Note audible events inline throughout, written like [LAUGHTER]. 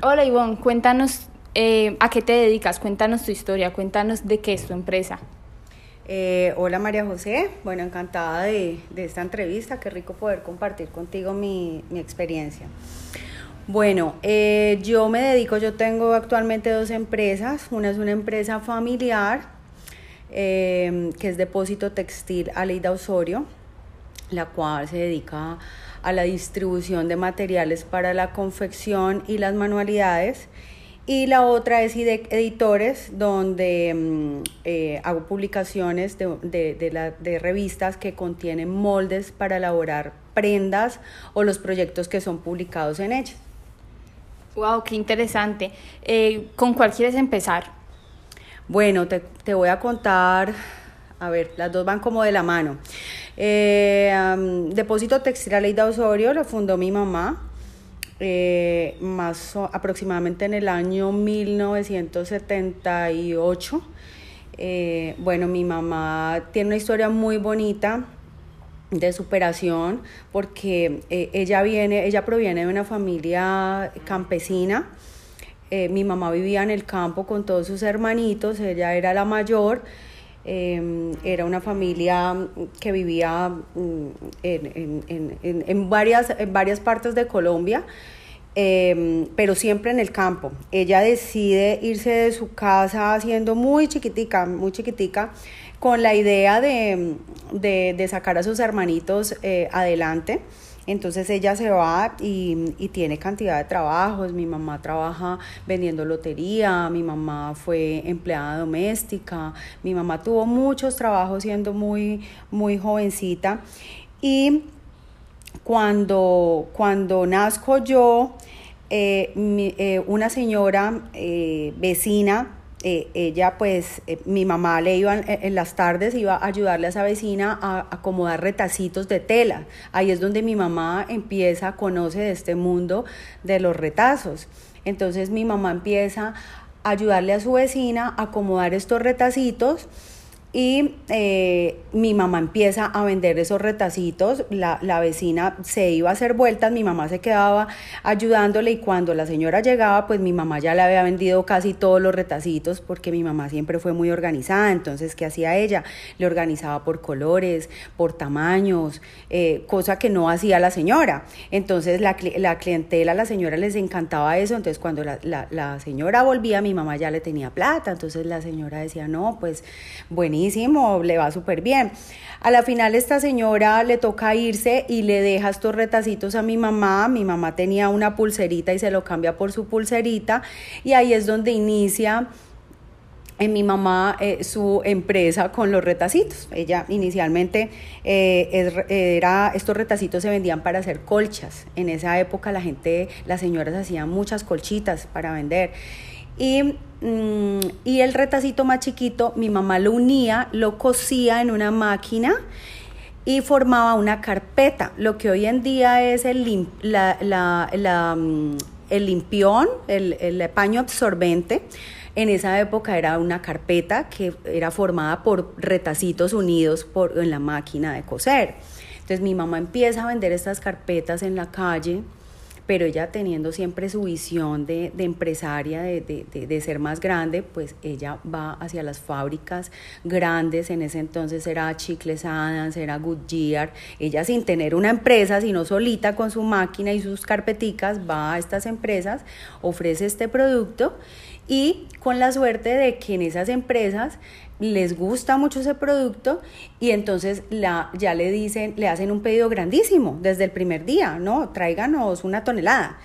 Hola Ivonne, cuéntanos eh, a qué te dedicas, cuéntanos tu historia, cuéntanos de qué es tu empresa. Eh, hola María José, bueno, encantada de, esta entrevista, qué rico poder compartir contigo mi, experiencia. Bueno, eh, yo me dedico, yo tengo actualmente dos empresas, una es una empresa familiar, que es Depósito Textil Aleida Osorio, la cual se dedica a la distribución de materiales para la confección y las manualidades. Y la otra es Editores, donde mm, eh, hago publicaciones de, de, revistas que contienen moldes para elaborar prendas o los proyectos que son publicados en ellas. ¡Wow! ¡Qué interesante! Eh, ¿Con cuál quieres empezar? Bueno, te, te voy a contar, a ver, las dos van como de la mano. Eh, Depósito Textil Aleida Osorio lo fundó mi mamá, eh, más aproximadamente en el año 1978. Eh, bueno, mi mamá tiene una historia muy bonita de superación porque eh, ella viene, ella proviene de una familia campesina. mi mamá vivía en el campo con todos sus hermanitos, ella era la mayor Em, era una familia que vivía mm, en, varias, en varias partes de Colombia, em, pero siempre en el campo. Ella decide irse de su casa siendo muy chiquitica, muy chiquitica, con la idea de, de sacar a sus hermanitos eh, adelante. Entonces ella se va y, tiene cantidad de trabajos. Mi mamá trabaja vendiendo lotería, mi mamá fue empleada doméstica, mi mamá tuvo muchos trabajos siendo muy, muy jovencita. Y cuando, cuando nazco yo, eh, eh, una señora eh, vecina eh, ella pues eh, mi mamá le iba en, las tardes iba a ayudarle a esa vecina a, acomodar retacitos de tela. Ahí es donde mi mamá empieza conoce de este mundo de los retazos. Entonces mi mamá empieza a ayudarle a su vecina a acomodar estos retacitos y eh, mi mamá empieza a vender esos retacitos, la, la, vecina se iba a hacer vueltas, mi mamá se quedaba ayudándole y cuando la señora llegaba, pues mi mamá ya le había vendido casi todos los retacitos porque mi mamá siempre fue muy organizada, entonces ¿qué hacía ella? Le organizaba por colores, por tamaños, eh, cosa que no hacía la señora. Entonces la, la, clientela, la señora les encantaba eso, entonces cuando la, la, la señora volvía, mi mamá ya le tenía plata, entonces la señora decía, no, pues buenísimo le va súper bien. A la final esta señora le toca irse y le deja estos retacitos a mi mamá. Mi mamá tenía una pulserita y se lo cambia por su pulserita y ahí es donde inicia en eh, mi mamá eh, su empresa con los retacitos. Ella inicialmente eh, era, estos retacitos se vendían para hacer colchas. En esa época la gente, las señoras hacían muchas colchitas para vender. Y, mm, y el retacito más chiquito, mi mamá lo unía, lo cosía en una máquina y formaba una carpeta, lo que hoy en día es el, la, la, mm, el limpión, el, el paño absorbente. En esa época era una carpeta que era formada por retacitos unidos por, en la máquina de coser. Entonces mi mamá empieza a vender estas carpetas en la calle pero ella teniendo siempre su visión de, empresaria, de, ser más grande, pues ella va hacia las fábricas grandes, en ese entonces era Chicles Adams, era Goodyear, ella sin tener una empresa, sino solita con su máquina y sus carpeticas, va a estas empresas, ofrece este producto y con la suerte de que en esas empresas les gusta mucho ese producto y entonces la, ya le dicen, le hacen un pedido grandísimo desde el primer día, ¿no? Tráiganos una tonelada.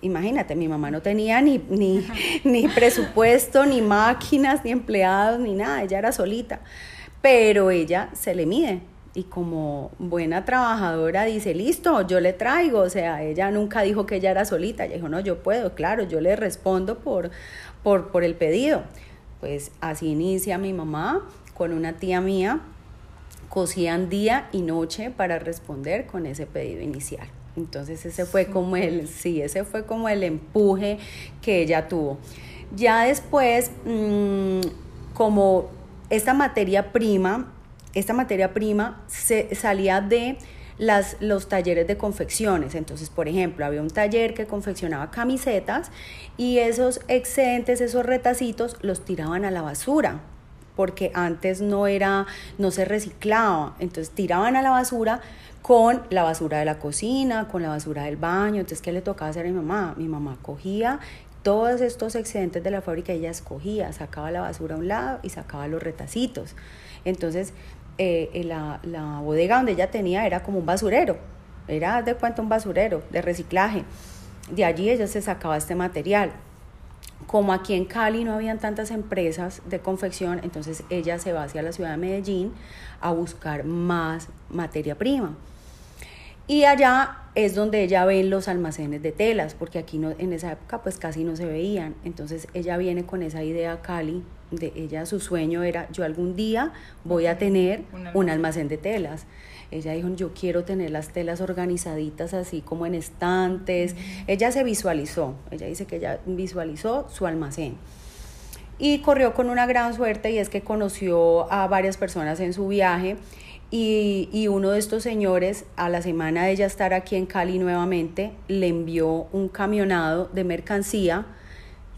Imagínate, mi mamá no tenía ni, ni, [LAUGHS] ni presupuesto, ni máquinas, ni empleados, ni nada, ella era solita, pero ella se le mide y como buena trabajadora dice, listo, yo le traigo, o sea, ella nunca dijo que ella era solita, ella dijo, no, yo puedo, claro, yo le respondo por, por, por el pedido. Pues así inicia mi mamá con una tía mía, cosían día y noche para responder con ese pedido inicial. Entonces ese fue como el, sí, ese fue como el empuje que ella tuvo. Ya después, mm, como esta materia prima, esta materia prima se salía de las, los talleres de confecciones. Entonces, por ejemplo, había un taller que confeccionaba camisetas y esos excedentes, esos retacitos, los tiraban a la basura porque antes no era, no se reciclaba, entonces tiraban a la basura con la basura de la cocina, con la basura del baño, entonces ¿qué le tocaba hacer a mi mamá? Mi mamá cogía todos estos excedentes de la fábrica, ella escogía, sacaba la basura a un lado y sacaba los retacitos. Entonces, eh, la, la, bodega donde ella tenía era como un basurero, era de cuenta un basurero de reciclaje. De allí ella se sacaba este material como aquí en Cali no habían tantas empresas de confección, entonces ella se va hacia la ciudad de Medellín a buscar más materia prima. Y allá es donde ella ve los almacenes de telas, porque aquí no, en esa época pues casi no se veían. Entonces ella viene con esa idea a Cali, de ella su sueño era yo algún día voy a tener un almacén de telas. Ella dijo, yo quiero tener las telas organizaditas así como en estantes. Ella se visualizó, ella dice que ella visualizó su almacén. Y corrió con una gran suerte y es que conoció a varias personas en su viaje y, y, uno de estos señores, a la semana de ella estar aquí en Cali nuevamente, le envió un camionado de mercancía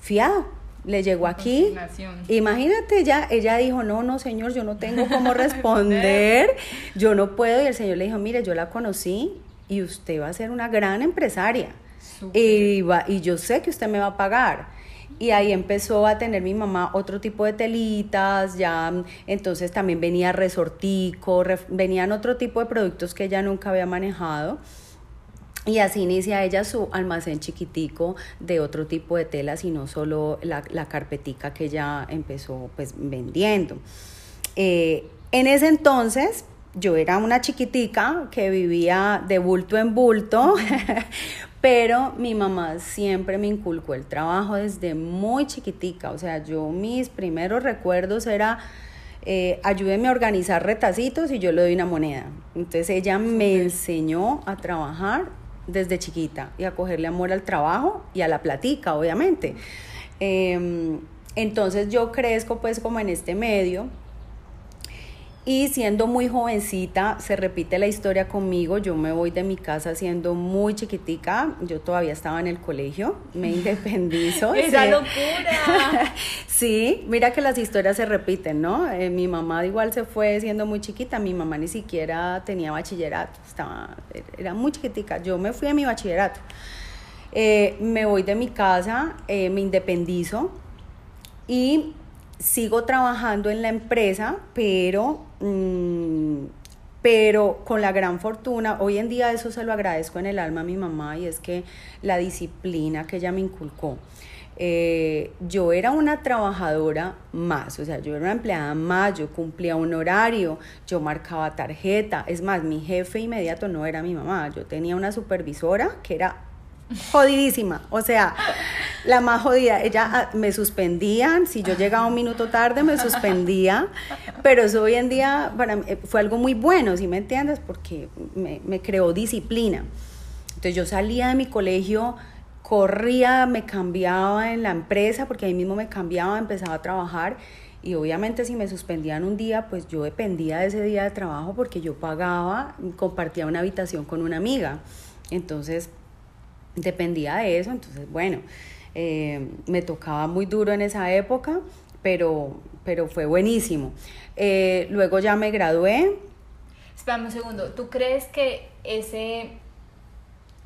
fiado le llegó aquí. Imagínate, ya, ella dijo, no, no, señor, yo no tengo cómo [LAUGHS] responder, yo no puedo. Y el señor le dijo, mire, yo la conocí y usted va a ser una gran empresaria. Y, va, y yo sé que usted me va a pagar. Y ahí empezó a tener mi mamá otro tipo de telitas, ya entonces también venía resortico, venían otro tipo de productos que ella nunca había manejado. Y así inicia ella su almacén chiquitico de otro tipo de telas y no solo la, la carpetica que ella empezó pues vendiendo. Eh, en ese entonces yo era una chiquitica que vivía de bulto en bulto, [LAUGHS] pero mi mamá siempre me inculcó el trabajo desde muy chiquitica. O sea, yo mis primeros recuerdos era... Eh, ayúdeme a organizar retacitos y yo le doy una moneda. Entonces ella me enseñó a trabajar desde chiquita y a cogerle amor al trabajo y a la platica, obviamente. Em, entonces yo crezco pues como en este medio y siendo muy jovencita, se repite la historia conmigo, yo me voy de mi casa siendo muy chiquitica, yo todavía estaba en el colegio, me [LAUGHS] independizo. ¡Esa locura! [LAUGHS] sí, mira que las historias se repiten, ¿no? Eh, mi mamá igual se fue siendo muy chiquita, mi mamá ni siquiera tenía bachillerato, estaba, era muy chiquitica, yo me fui a mi bachillerato. Eh, me voy de mi casa, eh, me independizo y sigo trabajando en la empresa, pero, mm, pero con la gran fortuna, hoy en día eso se lo agradezco en el alma a mi mamá y es que la disciplina que ella me inculcó. Eh, yo era una trabajadora más, o sea, yo era una empleada más, yo cumplía un horario, yo marcaba tarjeta, es más, mi jefe inmediato no era mi mamá, yo tenía una supervisora que era jodidísima, o sea, la más jodida. Ella ah, me suspendían, si yo llegaba un minuto tarde me suspendía, pero eso hoy en día para mí, eh, fue algo muy bueno, si me entiendes, porque me, me creó disciplina. Entonces yo salía de mi colegio, corría, me cambiaba en la empresa, porque ahí mismo me cambiaba, empezaba a trabajar. Y obviamente si me suspendían un día, pues yo dependía de ese día de trabajo porque yo pagaba, compartía una habitación con una amiga. Entonces, dependía de eso, entonces bueno, eh, me tocaba muy duro en esa época, pero, pero fue buenísimo. Eh, luego ya me gradué. Espérame un segundo, ¿tú crees que ese,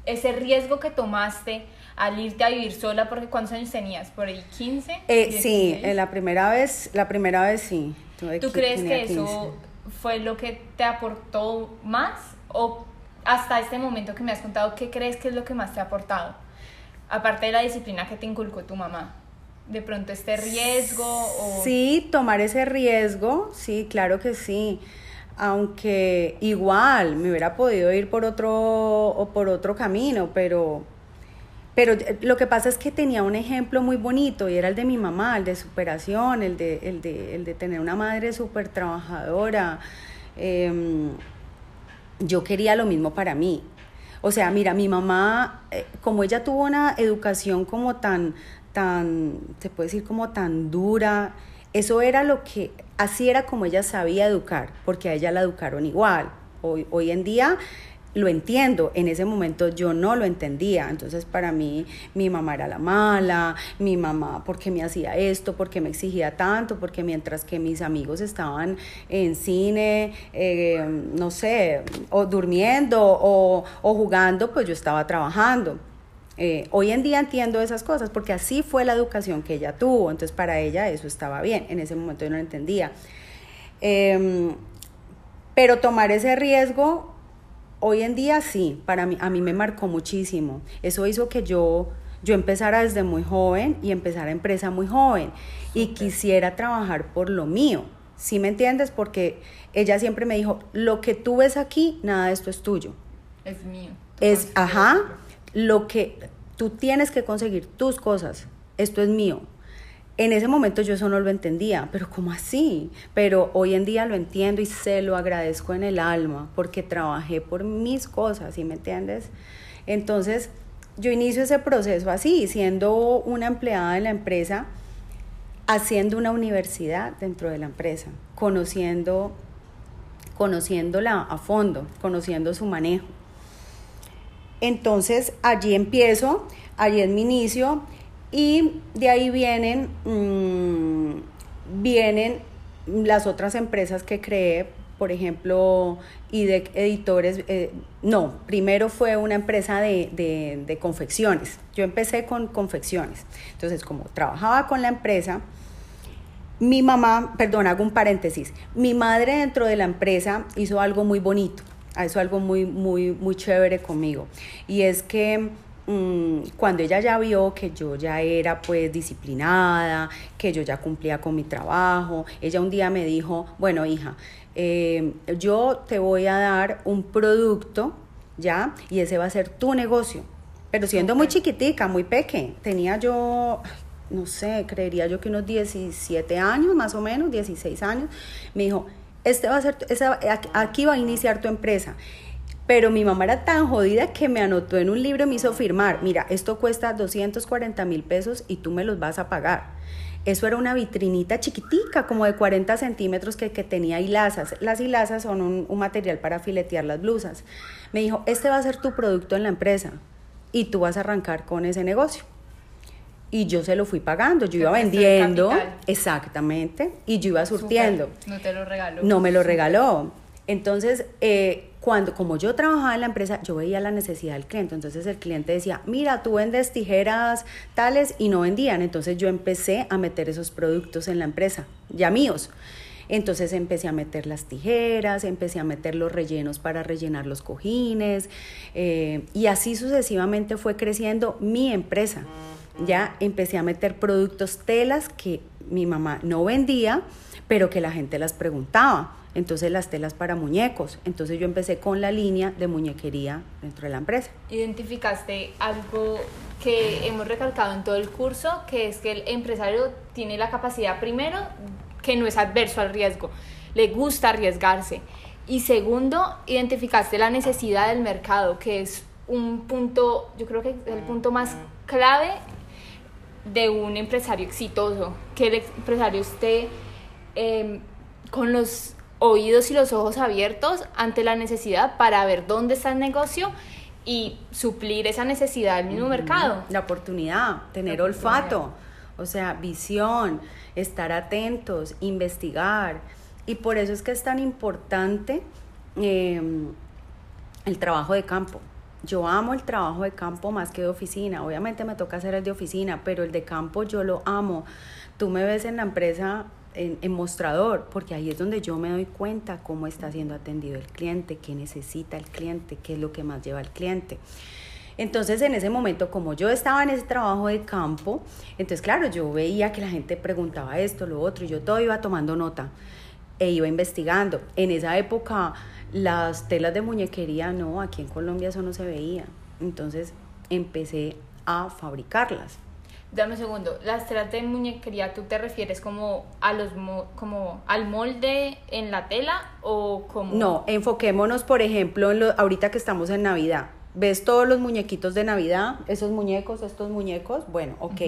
ese riesgo que tomaste al irte a vivir sola, porque ¿cuántos años tenías? ¿Por ahí 15? Eh, sí, la primera vez, la primera vez sí. ¿Tú crees que eso fue lo que te aportó más o hasta este momento que me has contado, ¿qué crees que es lo que más te ha aportado? Aparte de la disciplina que te inculcó tu mamá. De pronto este riesgo o... Sí, tomar ese riesgo, sí, claro que sí. Aunque igual me hubiera podido ir por otro, o por otro camino, pero, pero lo que pasa es que tenía un ejemplo muy bonito y era el de mi mamá, el de superación, el de, el de, el de tener una madre súper trabajadora. Eh, yo quería lo mismo para mí. O sea, mira, mi mamá, eh, como ella tuvo una educación como tan, tan, se puede decir como tan dura, eso era lo que, así era como ella sabía educar, porque a ella la educaron igual. Hoy, hoy en día lo entiendo, en ese momento yo no lo entendía, entonces para mí mi mamá era la mala, mi mamá porque me hacía esto, porque me exigía tanto, porque mientras que mis amigos estaban en cine, eh, no sé, o durmiendo o, jugando, pues yo estaba trabajando. Eh, hoy en día entiendo esas cosas porque así fue la educación que ella tuvo, entonces para ella eso estaba bien, en ese momento yo no lo entendía. Em, pero tomar ese riesgo Hoy en día sí, para mí, a mí me marcó muchísimo. Eso hizo que yo, yo empezara desde muy joven y empezara empresa muy joven y quisiera trabajar por lo mío. ¿Sí me entiendes? Porque ella siempre me dijo, lo que tú ves aquí, nada de esto es tuyo. Es mío. Es, ajá, lo que tú tienes que conseguir tus cosas, esto es mío. En ese momento yo eso no lo entendía, pero ¿cómo así? Pero hoy en día lo entiendo y se lo agradezco en el alma porque trabajé por mis cosas, ¿sí me entiendes? Entonces, yo inicio ese proceso así, siendo una empleada de la empresa, haciendo una universidad dentro de la empresa, conociendo, conociéndola a fondo, conociendo su manejo. Entonces, allí empiezo, allí es mi inicio y de ahí vienen, mm, vienen las otras empresas que creé, por ejemplo, IDEC Editores, eh, no, primero fue una empresa de, de, confecciones. Yo empecé con confecciones. Entonces, como trabajaba con la empresa, mi mamá, perdón, hago un paréntesis, mi madre dentro de la empresa hizo algo muy bonito, hizo algo muy, muy, muy chévere conmigo. Y es que cuando ella ya vio que yo ya era pues disciplinada, que yo ya cumplía con mi trabajo, ella un día me dijo, bueno hija, eh, yo te voy a dar un producto, ¿ya? Y ese va a ser tu negocio. Pero siendo muy chiquitica, muy pequeña, tenía yo, no sé, creería yo que unos 17 años, más o menos, 16 años, me dijo, este va a ser, aquí va a iniciar tu empresa pero mi mamá era tan jodida que me anotó en un libro y me hizo firmar, mira, esto cuesta 240 mil pesos y tú me los vas a pagar. Eso era una vitrinita chiquitica, como de 40 centímetros, que, tenía hilazas. Las hilazas son un, un material para filetear las blusas. Me dijo, este va a ser tu producto en la empresa y tú vas a arrancar con ese negocio. Y yo se lo fui pagando, yo iba vendiendo, exactamente, y yo iba surtiendo. No te lo regaló. No me lo regaló. Entonces, eh, cuando, como yo trabajaba en la empresa, yo veía la necesidad del cliente. Entonces el cliente decía, mira, tú vendes tijeras tales y no vendían. Entonces yo empecé a meter esos productos en la empresa, ya míos. Entonces empecé a meter las tijeras, empecé a meter los rellenos para rellenar los cojines eh, y así sucesivamente fue creciendo mi empresa. Ya empecé a meter productos telas que mi mamá no vendía, pero que la gente las preguntaba entonces las telas para muñecos. Entonces yo empecé con la línea de muñequería dentro de la empresa. Identificaste algo que hemos recalcado en todo el curso, que es que el empresario tiene la capacidad primero que no es adverso al riesgo, le gusta arriesgarse. Y segundo, identificaste la necesidad del mercado, que es un punto, yo creo que es el punto más clave de un empresario exitoso, que el empresario esté em, con los oídos y los ojos abiertos ante la necesidad para ver dónde está el negocio y suplir esa necesidad del mismo mercado. La oportunidad, tener olfato, o sea, visión, estar atentos, investigar. Y por eso es que es tan importante em, el trabajo de campo. Yo amo el trabajo de campo más que de oficina. Obviamente me toca hacer el de oficina, pero el de campo yo lo amo. Tú me ves en la empresa en, mostrador, porque ahí es donde yo me doy cuenta cómo está siendo atendido el cliente, qué necesita el cliente, qué es lo que más lleva al cliente. Entonces, en ese momento, como yo estaba en ese trabajo de campo, entonces, claro, yo veía que la gente preguntaba esto, lo otro, y yo todo iba tomando nota e iba investigando. En esa época, las telas de muñequería, no, aquí en Colombia eso no se veía. Entonces, empecé a fabricarlas. Dame un segundo, las telas de muñequería, ¿tú te refieres como, a los como al molde en la tela o como...? No, enfoquémonos, por ejemplo, en lo, ahorita que estamos en Navidad. ¿Ves todos los muñequitos de Navidad? Esos muñecos, estos muñecos. Bueno, ok.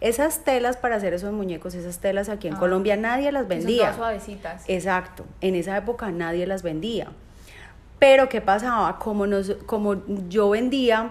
Esas telas para hacer esos muñecos, esas telas aquí en ah. Colombia nadie las vendía. Son suavecitas. Exacto. En esa época nadie las vendía. Pero ¿qué pasaba? Como, nos, como yo vendía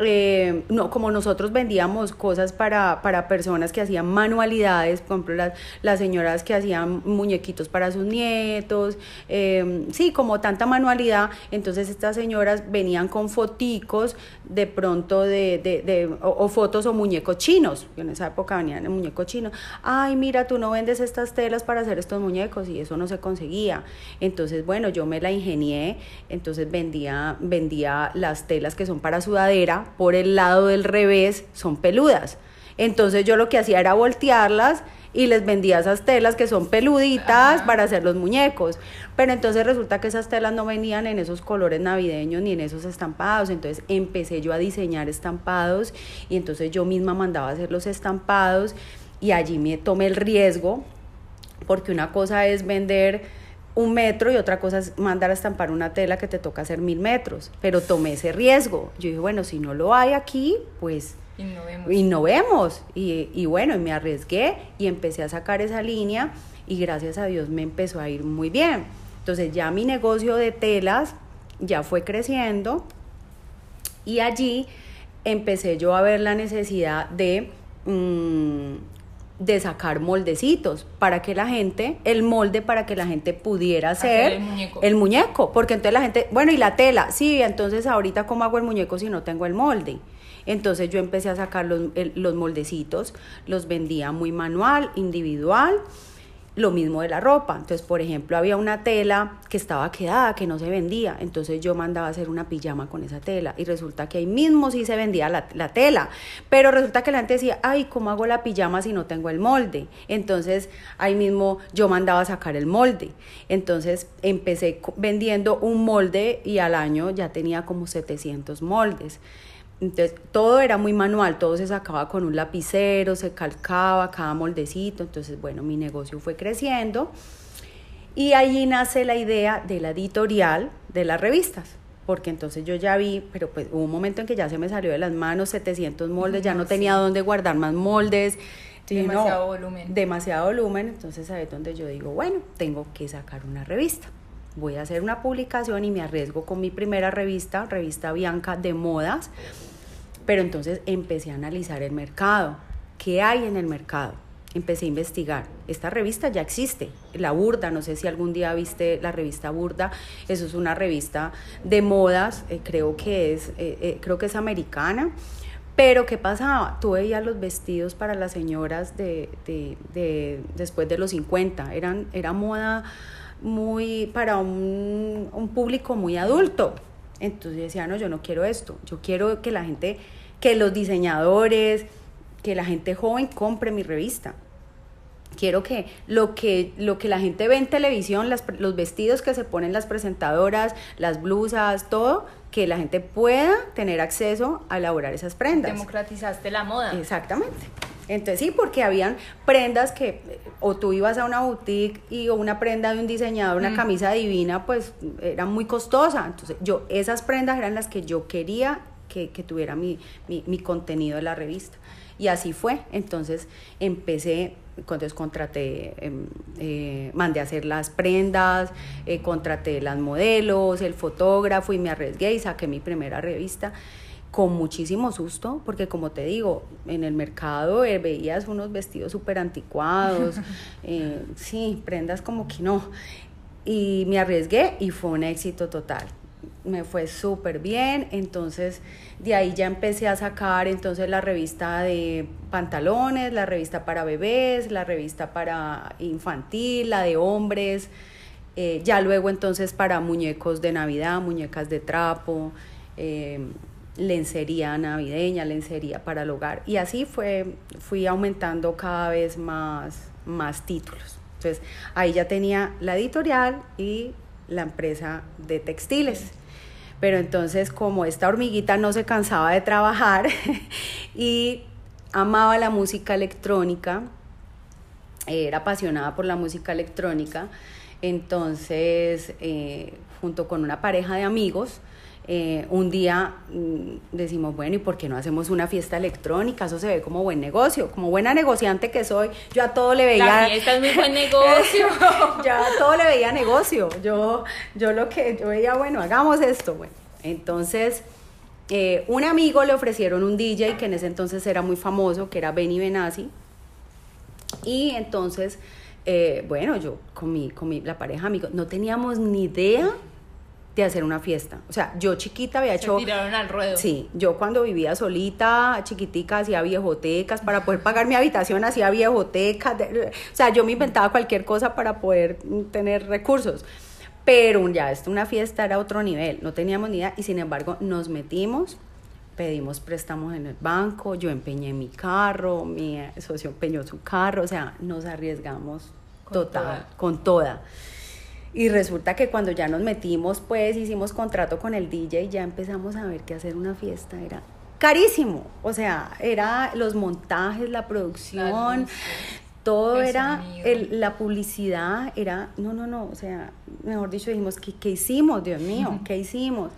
eh, no, como nosotros vendíamos cosas para, para, personas que hacían manualidades, por ejemplo, las, las señoras que hacían muñequitos para sus nietos, eh, sí, como tanta manualidad, entonces estas señoras venían con foticos de pronto de, de, o, fotos o muñecos chinos, en esa época venían en muñecos chinos, ay, mira, tú no vendes estas telas para hacer estos muñecos y eso no se conseguía, entonces, bueno, yo me la ingenié, entonces vendía, vendía las telas que son para sudadera, por el lado del revés son peludas. Entonces yo lo que hacía era voltearlas y les vendía esas telas que son peluditas para hacer los muñecos. Pero entonces resulta que esas telas no venían en esos colores navideños ni en esos estampados. Entonces empecé yo a diseñar estampados y entonces yo misma mandaba a hacer los estampados y allí me tomé el riesgo porque una cosa es vender un metro y otra cosa es mandar a estampar una tela que te toca hacer mil metros. Pero tomé ese riesgo. Yo dije, bueno, si no lo hay aquí, pues innovemos. Y, y bueno, y me arriesgué y empecé a sacar esa línea y gracias a Dios me empezó a ir muy bien. Entonces ya mi negocio de telas ya fue creciendo y allí empecé yo a ver la necesidad de mm, de sacar moldecitos para que la gente, el molde para que la gente pudiera hacer, el, muñeco. porque entonces la gente, bueno, y la tela, sí, entonces ahorita cómo hago el muñeco si no tengo el molde. Entonces yo empecé a sacar los, los moldecitos, los vendía muy manual, individual lo mismo de la ropa. Entonces, por ejemplo, había una tela que estaba quedada, que no se vendía. Entonces yo mandaba a hacer una pijama con esa tela. Y resulta que ahí mismo sí se vendía la, tela. Pero resulta que la gente decía, ay, ¿cómo hago la pijama si no tengo el molde? Entonces ahí mismo yo mandaba a sacar el molde. Entonces empecé vendiendo un molde y al año ya tenía como 700 moldes. Entonces, todo era muy manual, todo se sacaba con un lapicero, se calcaba cada moldecito. Entonces, bueno, mi negocio fue creciendo y allí nace la idea de la editorial de las revistas. Porque entonces yo ya vi, pero pues hubo un momento en que ya se me salió de las manos 700 moldes, ya no tenía dónde guardar más moldes. demasiado volumen. Demasiado volumen, entonces ahí es donde yo digo, bueno, tengo que sacar una revista voy a hacer una publicación y me arriesgo con mi primera revista, revista Bianca de modas, pero entonces empecé a analizar el mercado, qué hay en el mercado. Empecé a investigar. Esta revista ya existe, la Burda, no sé si algún día viste la revista Burda, eso es una revista de modas, eh, creo, que es, eh, eh, creo que es americana. Pero ¿qué pasaba? Tú veías los vestidos para las señoras de, de, de después de los 50, eran, era moda muy para un, un público muy adulto. Entonces decía, no, yo no quiero esto, yo quiero que la gente, que los diseñadores, que la gente joven compre mi revista. Quiero que lo que, lo que la gente ve en televisión, las, los vestidos que se ponen las presentadoras, las blusas, todo, que la gente pueda tener acceso a elaborar esas prendas. Democratizaste la moda. Exactamente. Entonces sí, porque habían prendas que o tú ibas a una boutique y o una prenda de un diseñador, una mm. camisa divina, pues era muy costosa. Entonces yo, esas prendas eran las que yo quería que, tuviera mi, mi, contenido de la revista. Y así fue. Entonces empecé, entonces contraté, em, eh, mandé a hacer las prendas, eh, contraté las modelos, el fotógrafo y me arriesgué y saqué mi primera revista con muchísimo susto, porque como te digo, en el mercado eh, veías unos vestidos súper anticuados, [LAUGHS] eh, sí, prendas como que no. Y me arriesgué y fue un éxito total. Me fue súper bien, entonces de ahí ya empecé a sacar entonces la revista de pantalones, la revista para bebés, la revista para infantil, la de hombres, eh, ya luego entonces para muñecos de Navidad, muñecas de trapo, lencería navideña, lencería para el hogar. Y así fue, fui aumentando cada vez más, más títulos. Entonces ahí ya tenía la editorial y la empresa de textiles. Pero entonces como esta hormiguita no se cansaba de trabajar [LAUGHS] y amaba la música electrónica, era apasionada por la música electrónica, entonces eh, junto con una pareja de amigos, eh, un día mm, decimos, bueno, ¿y por qué no hacemos una fiesta electrónica? Eso se ve como buen negocio, como buena negociante que soy, yo a todo le veía... La fiesta es muy buen [LAUGHS] negocio. [LAUGHS] yo a todo le veía negocio, yo, yo lo que, yo veía, bueno, hagamos esto, bueno. Entonces, eh, un amigo le ofrecieron un DJ que en ese entonces era muy famoso, que era Benny Benassi, y entonces... Eh, bueno, yo con mi, con mi, la pareja amigos, no teníamos ni idea de hacer una fiesta. O sea, yo chiquita había hecho... Se tiraron al ruedo. Sí, yo cuando vivía solita, chiquitica, hacía viejotecas, para poder pagar mi habitación hacía viejotecas, o sea, yo me inventaba cualquier cosa para poder tener recursos. Pero ya esto, una fiesta era otro nivel, no teníamos ni idea y sin embargo nos metimos, pedimos préstamos en el banco, yo empeñé mi carro, mi socio empeñó su carro, o sea, nos arriesgamos total, con toda. Y resulta que cuando ya nos metimos, pues hicimos contrato con el DJ, ya empezamos a ver que hacer una fiesta era carísimo. O sea, era los montajes, la producción, todo era la publicidad, era, no, no, no, o sea, mejor dicho, dijimos, ¿qué, qué hicimos, Dios mío? [LAUGHS] ¿Qué hicimos?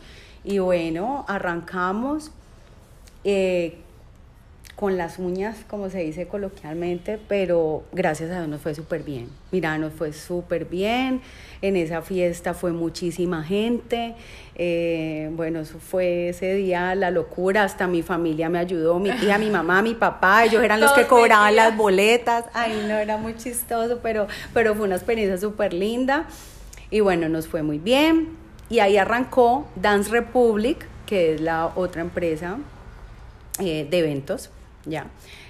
Y bueno, arrancamos. Eh, con las uñas, como se dice coloquialmente, pero gracias a Dios nos fue súper bien. Mira, nos fue súper bien. En esa fiesta fue muchísima gente. Eh, bueno, eso fue ese día la locura. Hasta mi familia me ayudó, mi tía, mi mamá, mi papá. Ellos eran los [LAUGHS] que cobraban las boletas. Ay, no, era muy chistoso, pero, pero fue una experiencia súper linda. Y bueno, nos fue muy bien. Y ahí arrancó Dance Republic, que es la otra empresa eh, de eventos ya.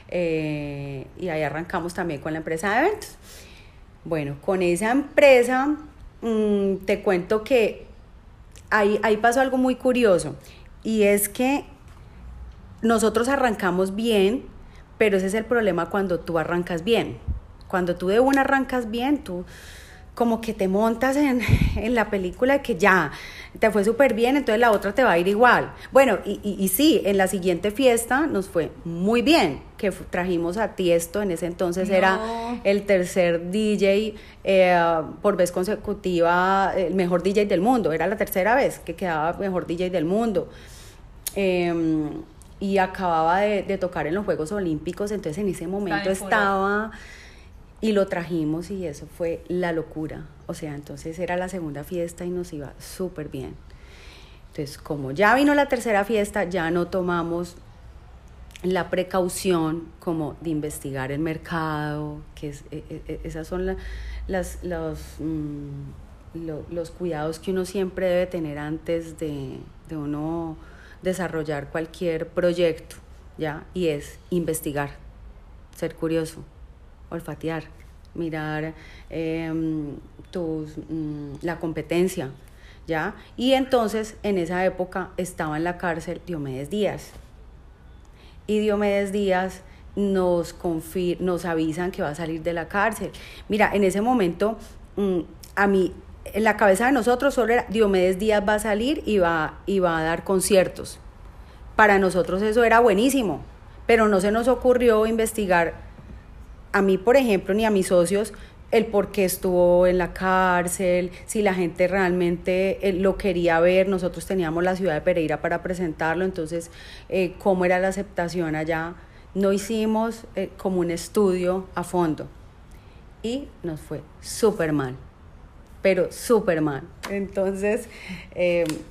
Eh, y ahí arrancamos también con la empresa de eventos. Bueno, con esa empresa mm, te cuento que ahí, ahí pasó algo muy curioso y es que nosotros arrancamos bien, pero ese es el problema cuando tú arrancas bien. Cuando tú de una arrancas bien, tú como que te montas en, [LAUGHS] en la película que ya te fue súper bien, entonces la otra te va a ir igual. Bueno, y, y, sí, en la siguiente fiesta nos fue muy bien, que trajimos a Tiesto, en ese entonces era el tercer DJ eh, por vez consecutiva, el mejor DJ del mundo, era la tercera vez que quedaba mejor DJ del mundo. Em, y acababa de, de, tocar en los Juegos Olímpicos, entonces en ese momento estaba y lo trajimos y eso fue la locura. O sea, entonces era la segunda fiesta y nos iba súper bien. Entonces, como ya vino la tercera fiesta, ya no tomamos la precaución como de investigar el mercado, que es, e, e, e, esas son las, los, mm, los cuidados que uno siempre debe tener antes de, de uno desarrollar cualquier proyecto, ¿ya? Y es investigar, ser curioso olfatear, mirar em, tus, mm, la competencia, ¿ya? Y entonces en esa época estaba en la cárcel Diomedes Díaz. Y Diomedes Díaz nos, nos avisan que va a salir de la cárcel. Mira, en ese momento, mm, a mí, en la cabeza de nosotros solo era Diomedes Díaz va a salir y va, y va a dar conciertos. Para nosotros eso era buenísimo, pero no se nos ocurrió investigar a mí, por ejemplo, ni a mis socios, el por qué estuvo en la cárcel, si la gente realmente eh, lo quería ver. Nosotros teníamos la ciudad de Pereira para presentarlo, entonces, eh, cómo era la aceptación allá. No hicimos eh, como un estudio a fondo y nos fue súper mal, pero súper mal. Entonces,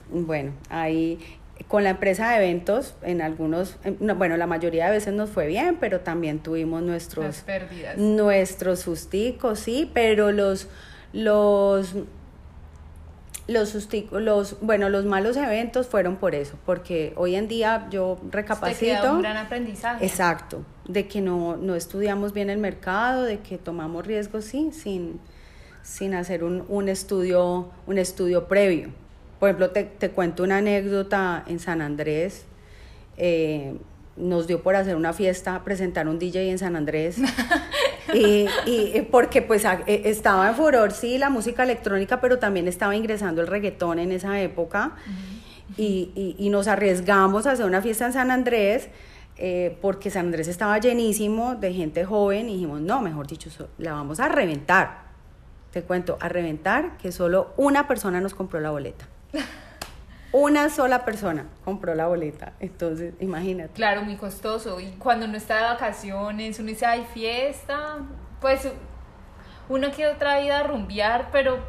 bueno, ahí con la empresa de eventos, en algunos, bueno, la mayoría de veces nos fue bien, pero también tuvimos nuestros pérdidas. Nuestros susticos, sí, pero los los los susticos, los bueno, los malos eventos fueron por eso, porque hoy en día yo recapacito un gran aprendizaje. Exacto, de que no no estudiamos bien el mercado, de que tomamos riesgos sí, sin sin hacer un, un estudio un estudio previo. Por ejemplo, te, te cuento una anécdota en San Andrés. Eh, nos dio por hacer una fiesta, presentar un DJ en San Andrés. [LAUGHS] y, y, porque pues e, estaba en furor, sí, la música electrónica, pero también estaba ingresando el reggaetón en esa época. y, y, y, nos arriesgamos a hacer una fiesta en San Andrés. Eh, porque San Andrés estaba llenísimo de gente joven y dijimos, no, mejor dicho, la vamos a reventar. Te cuento, a reventar que solo una persona nos compró la boleta. [LAUGHS] Una sola persona compró la boleta, entonces imagínate. Claro, muy costoso. Y cuando uno está de vacaciones, uno dice, hay fiesta, pues uno quiere otra vida a rumbear, pero...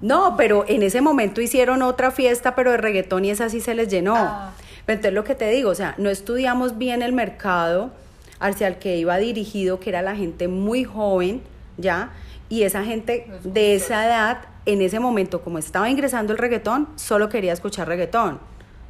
No, pero en ese momento hicieron otra fiesta, pero de reggaetón y esa sí se les llenó. Ah. Pero entonces lo que te digo, o sea, no estudiamos bien el mercado hacia el que iba dirigido, que era la gente muy joven, ¿ya? Y esa gente Los de esa edad, en ese momento, como estaba ingresando el reggaetón, solo quería escuchar reggaetón,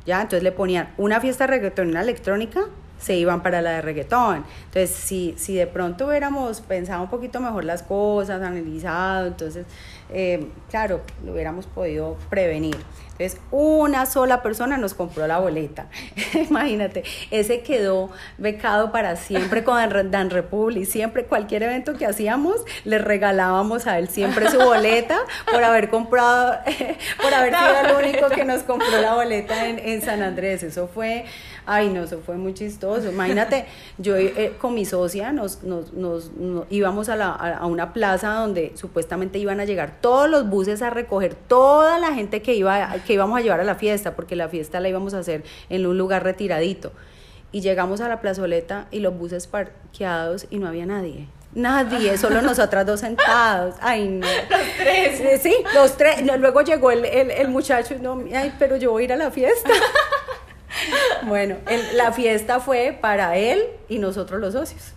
¿ya? Entonces le ponían una fiesta de reggaetón y una electrónica, se iban para la de reggaetón. Entonces, si, si de pronto hubiéramos pensado un poquito mejor las cosas, analizado, entonces, eh, claro, lo hubiéramos podido prevenir. Entonces, una sola persona nos compró la boleta. [LAUGHS] Imagínate, ese quedó becado para siempre con Dan Republic. Siempre, cualquier evento que hacíamos, le regalábamos a él siempre su boleta por haber comprado, [LAUGHS] por haber sido el único que nos compró la boleta en, en San Andrés. Eso fue, ay no, eso fue muy chistoso. Imagínate, [LAUGHS] yo eh, con mi socia nos, nos, nos, nos íbamos a, la, a, una plaza donde supuestamente iban a llegar todos los buses a recoger toda la gente que iba que íbamos a llevar a la fiesta, porque la fiesta la íbamos a hacer en un lugar retiradito. Y llegamos a la plazoleta y los buses parqueados y no había nadie. Nadie, [LAUGHS] solo nosotras dos sentados. Ay, no. Los tres. Eh, Sí, los tres. Luego llegó el, el, el muchacho y no, ay, pero yo voy a ir a la fiesta. [LAUGHS] [LAUGHS] Bueno, el- la fiesta fue para él y nosotros los socios.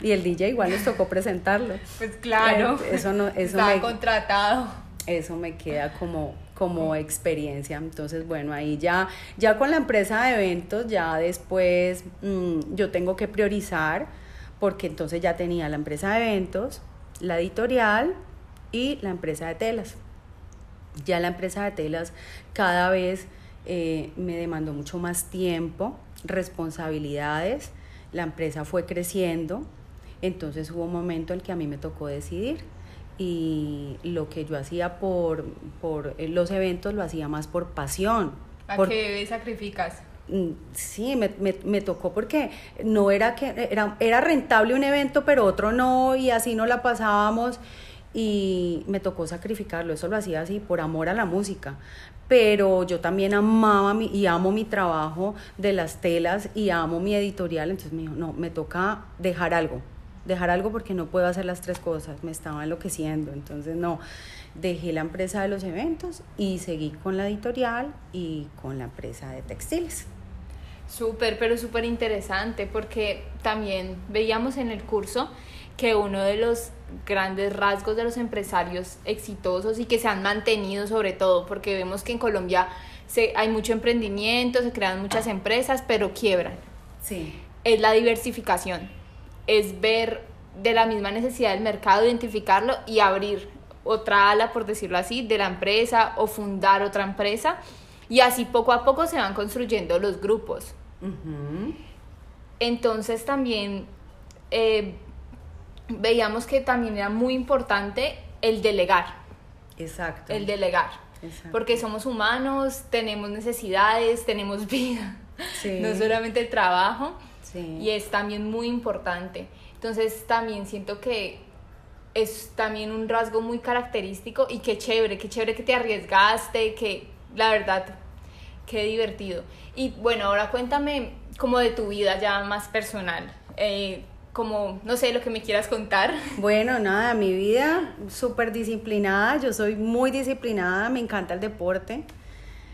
Y el DJ igual nos tocó presentarlo. Pues claro. Eh, eso no- eso me- contratado. Eso me queda como, como experiencia. Entonces, bueno, ahí ya, ya con la empresa de eventos, ya después mm, yo tengo que priorizar, porque entonces ya tenía la empresa de eventos, la editorial y la empresa de telas. Ya la empresa de telas cada vez eh, me demandó mucho más tiempo, responsabilidades, la empresa fue creciendo, entonces hubo un momento en que a mí me tocó decidir y lo que yo hacía por, por eh, los eventos lo hacía más por pasión. ¿A por- qué sacrificas? Mm, Sí, me, me, me tocó porque no era que era, era rentable un evento, pero otro no, y así no la pasábamos. Y me tocó sacrificarlo, eso lo hacía así por amor a la música. Pero yo también amaba mi, y amo mi trabajo de las telas y amo mi editorial. Entonces me dijo, no, me toca dejar algo, dejar algo porque no puedo hacer las tres cosas, me estaba enloqueciendo. Entonces no, dejé la empresa de los eventos y seguí con la editorial y con la empresa de textiles. Súper, pero súper interesante porque también veíamos en el curso que uno de los grandes rasgos de los empresarios exitosos y que se han mantenido sobre todo, porque vemos que en Colombia se, hay mucho emprendimiento, se crean muchas empresas, pero quiebran. Sí. Es la diversificación, es ver de la misma necesidad del mercado, identificarlo y abrir otra ala, por decirlo así, de la empresa o fundar otra empresa. Y así poco a poco se van construyendo los grupos. Entonces también eh, veíamos que también era muy importante el delegar, Exacto. el delegar, Exacto. porque somos humanos, tenemos necesidades, tenemos [LAUGHS] vida, Sí. no solamente el trabajo, Sí. y es también muy importante. Entonces también siento que es también un rasgo muy característico y qué chévere, qué chévere que te arriesgaste, que la verdad, qué divertido. Y bueno, ahora cuéntame como de tu vida ya más personal, eh, como, no sé, lo que me quieras contar. [LAUGHS] Bueno, nada, mi vida súper disciplinada, yo soy muy disciplinada, me encanta el deporte.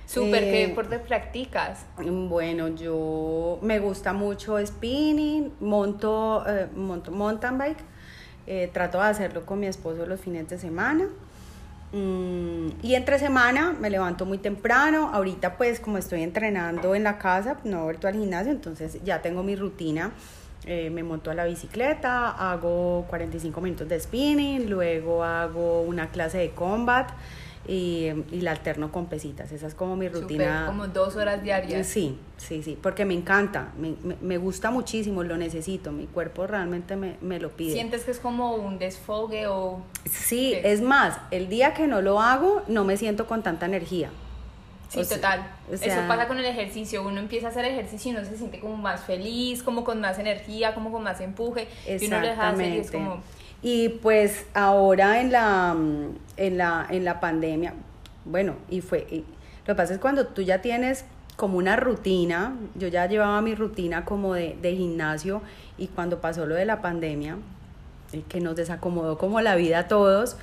Súper, ¿qué Eh, deporte practicas? Bueno, yo me gusta mucho spinning, monto, eh, monto mountain bike, eh, trato de hacerlo con mi esposo los fines de semana. Mm, y entre semana me levanto muy temprano. Ahorita pues como estoy entrenando en la casa, no he vuelto al gimnasio, entonces ya tengo mi rutina. Eh, me monto a la bicicleta, hago 45 minutos de spinning, luego hago una clase de combat y, y la alterno con pesitas. Esa es como mi rutina. Como dos horas diarias. Sí, sí, sí, porque me encanta, me, me, gusta muchísimo, lo necesito, mi cuerpo realmente me, me lo pide. ¿Sientes que es como un desfogue o...? Sí, Sí. es más, el día que no lo hago, no me siento con tanta energía. Sí, O sea- total. o sea- Eso pasa con el ejercicio. Uno empieza a hacer ejercicio y uno se siente como más feliz, como con más energía, como con más empuje. Y uno lo deja de hacer y es como... Y pues ahora en la, mm, en la, en la pandemia, bueno, y fue, y Lo que pasa es cuando tú ya tienes como una rutina, yo ya llevaba mi rutina como de, de gimnasio y cuando pasó lo de la pandemia, eh, que nos desacomodó como la vida a todos,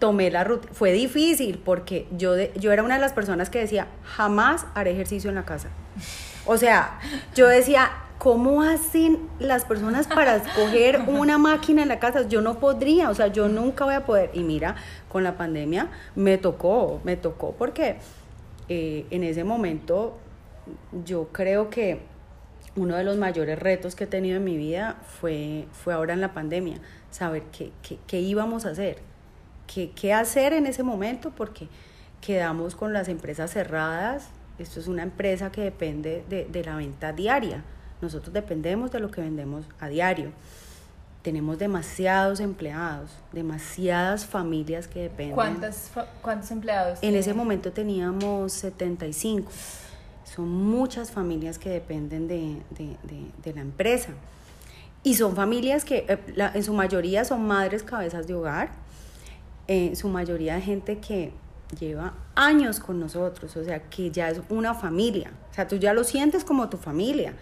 tomé la rutina. Fue difícil porque yo, yo era una de las personas que decía, jamás haré ejercicio en la casa. O sea, yo decía, ¿cómo hacen las personas para escoger una máquina en la casa? Yo no podría, o sea, yo nunca voy a poder. Y mira, con la pandemia me tocó, me tocó porque eh, en ese momento yo creo que uno de los mayores retos que he tenido en mi vida fue, fue ahora en la pandemia, saber qué, qué, qué íbamos a hacer, qué, qué hacer en ese momento, porque quedamos con las empresas cerradas. Esto es una empresa que depende de, de la venta diaria. Nosotros dependemos de lo que vendemos a diario. Tenemos demasiados empleados, demasiadas familias que dependen. ¿Cuántos, cuántos empleados? En ese momento teníamos 75. Son muchas familias que dependen de, de, de, de la empresa. Y son familias que eh, la, en su mayoría son madres cabezas de hogar, en su mayoría de gente que lleva años con nosotros, o sea, que ya es una familia, o sea, tú ya lo sientes como tu familia.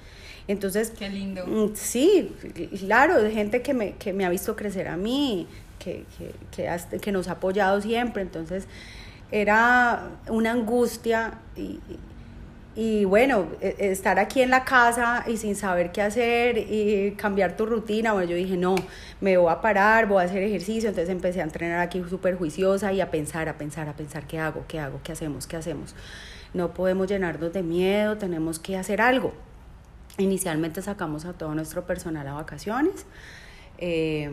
Entonces, Qué lindo. mm, sí, claro, de gente que me, que me ha visto crecer a mí, que, que, que nos ha apoyado siempre, entonces era una angustia y, y bueno, e- estar aquí en la casa y sin saber qué hacer y cambiar tu rutina, bueno, yo dije, no, me voy a parar, voy a hacer ejercicio, entonces empecé a entrenar aquí súper juiciosa y a pensar, a pensar, a pensar, ¿qué hago? ¿Qué hago? ¿Qué hacemos? ¿Qué hacemos? No podemos llenarnos de miedo, tenemos que hacer algo. Inicialmente sacamos a todo nuestro personal a vacaciones. eh,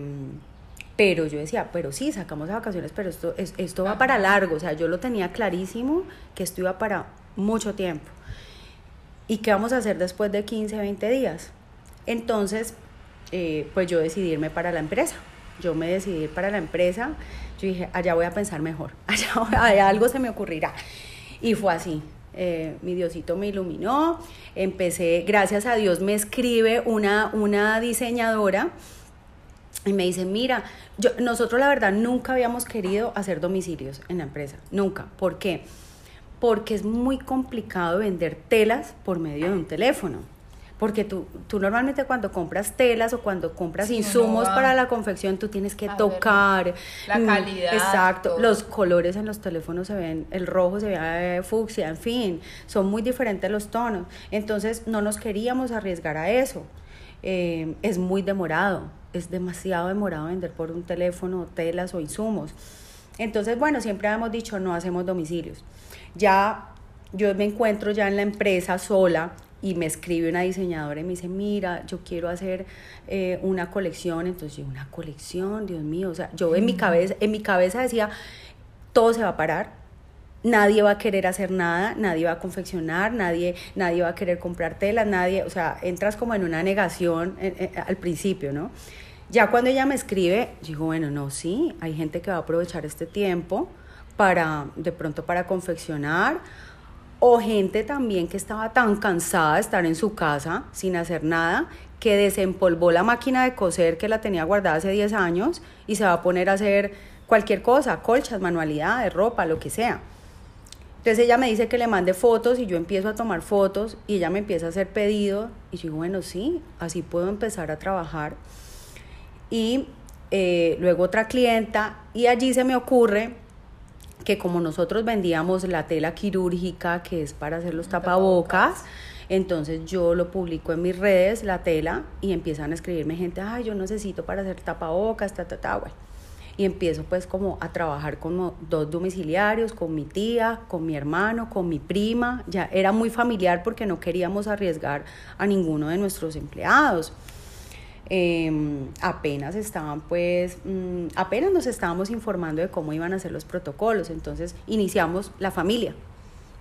pero yo decía, pero sí, sacamos a vacaciones, pero esto, es- esto va para largo. O sea, yo lo tenía clarísimo que esto iba para mucho tiempo. ¿Y qué vamos a hacer después de 15, 20 días? Entonces, eh, pues yo decidí irme para la empresa. Yo me decidí para la empresa. Yo dije, allá voy a pensar mejor. [LAUGHS] Allá, allá algo se me ocurrirá. Y fue así. Eh, mi Diosito me iluminó. Empecé, gracias a Dios, me escribe una, una diseñadora y me dice, mira, yo, nosotros la verdad nunca habíamos querido hacer domicilios en la empresa, nunca. ¿Por qué? Porque es muy complicado vender telas por medio de un teléfono. Porque tú, tú normalmente cuando compras telas o cuando compras Sí, insumos para la confección, tú tienes que ver tocar. la mm, calidad, Exacto. todo. Los colores en los teléfonos se ven, el rojo se ve eh, fucsia, en fin, son muy diferentes los tonos. Entonces no nos queríamos arriesgar a eso. Eh, es muy demorado, es demasiado demorado vender por un teléfono telas o insumos. Entonces, bueno, siempre hemos dicho no hacemos domicilios. Ya yo me encuentro ya en la empresa sola y me escribe una diseñadora y me dice, mira, yo quiero hacer eh, una colección. Entonces yo, una colección, Dios mío, o sea, yo en mi cabeza, en mi cabeza decía, todo se va a parar, nadie va a querer hacer nada, nadie va a confeccionar, nadie, nadie va a querer comprar tela, nadie, o sea, entras como en una negación eh, eh, al principio, ¿no? Ya cuando ella me escribe, digo, bueno, no, sí, hay gente que va a aprovechar este tiempo para, de pronto para confeccionar, o gente también que estaba tan cansada de estar en su casa sin hacer nada, que desempolvó la máquina de coser que la tenía guardada hace 10 años y se va a poner a hacer cualquier cosa, colchas, manualidades, ropa, lo que sea. Entonces ella me dice que le mande fotos y yo empiezo a tomar fotos y ella me empieza a hacer pedido y yo digo, bueno, sí, así puedo empezar a trabajar. Y eh, luego otra clienta y allí se me ocurre que como nosotros vendíamos la tela quirúrgica que es para hacer los tapabocas, entonces yo lo publico en mis redes, la tela, y empiezan a escribirme gente, ay, yo necesito para hacer tapabocas, ta, ta, ta, bueno. Y empiezo pues como a trabajar con dos domiciliarios, con mi tía, con mi hermano, con mi prima. Ya era muy familiar porque no queríamos arriesgar a ninguno de nuestros empleados. Eh, apenas estaban pues, mmm, apenas nos estábamos informando de cómo iban a ser los protocolos. Entonces iniciamos la familia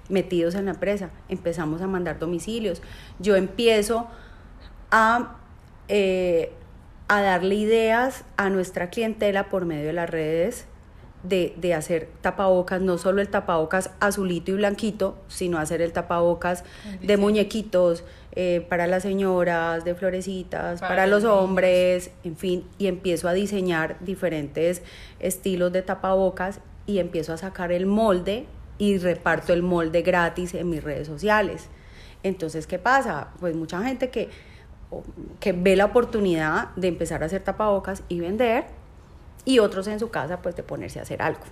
metidos en la empresa, empezamos a mandar domicilios. Yo empiezo a, eh, a darle ideas a nuestra clientela por medio de las redes de, de, hacer tapabocas, no solo el tapabocas azulito y blanquito, sino hacer el tapabocas de muñequitos eh, para las señoras, de florecitas, para, para los niños. hombres, en fin, y empiezo a diseñar diferentes estilos de tapabocas y empiezo a sacar el molde y reparto el molde gratis en mis redes sociales. Entonces, ¿qué pasa? Pues mucha gente que, que ve la oportunidad de empezar a hacer tapabocas y vender y otros en su casa pues de ponerse a hacer algo.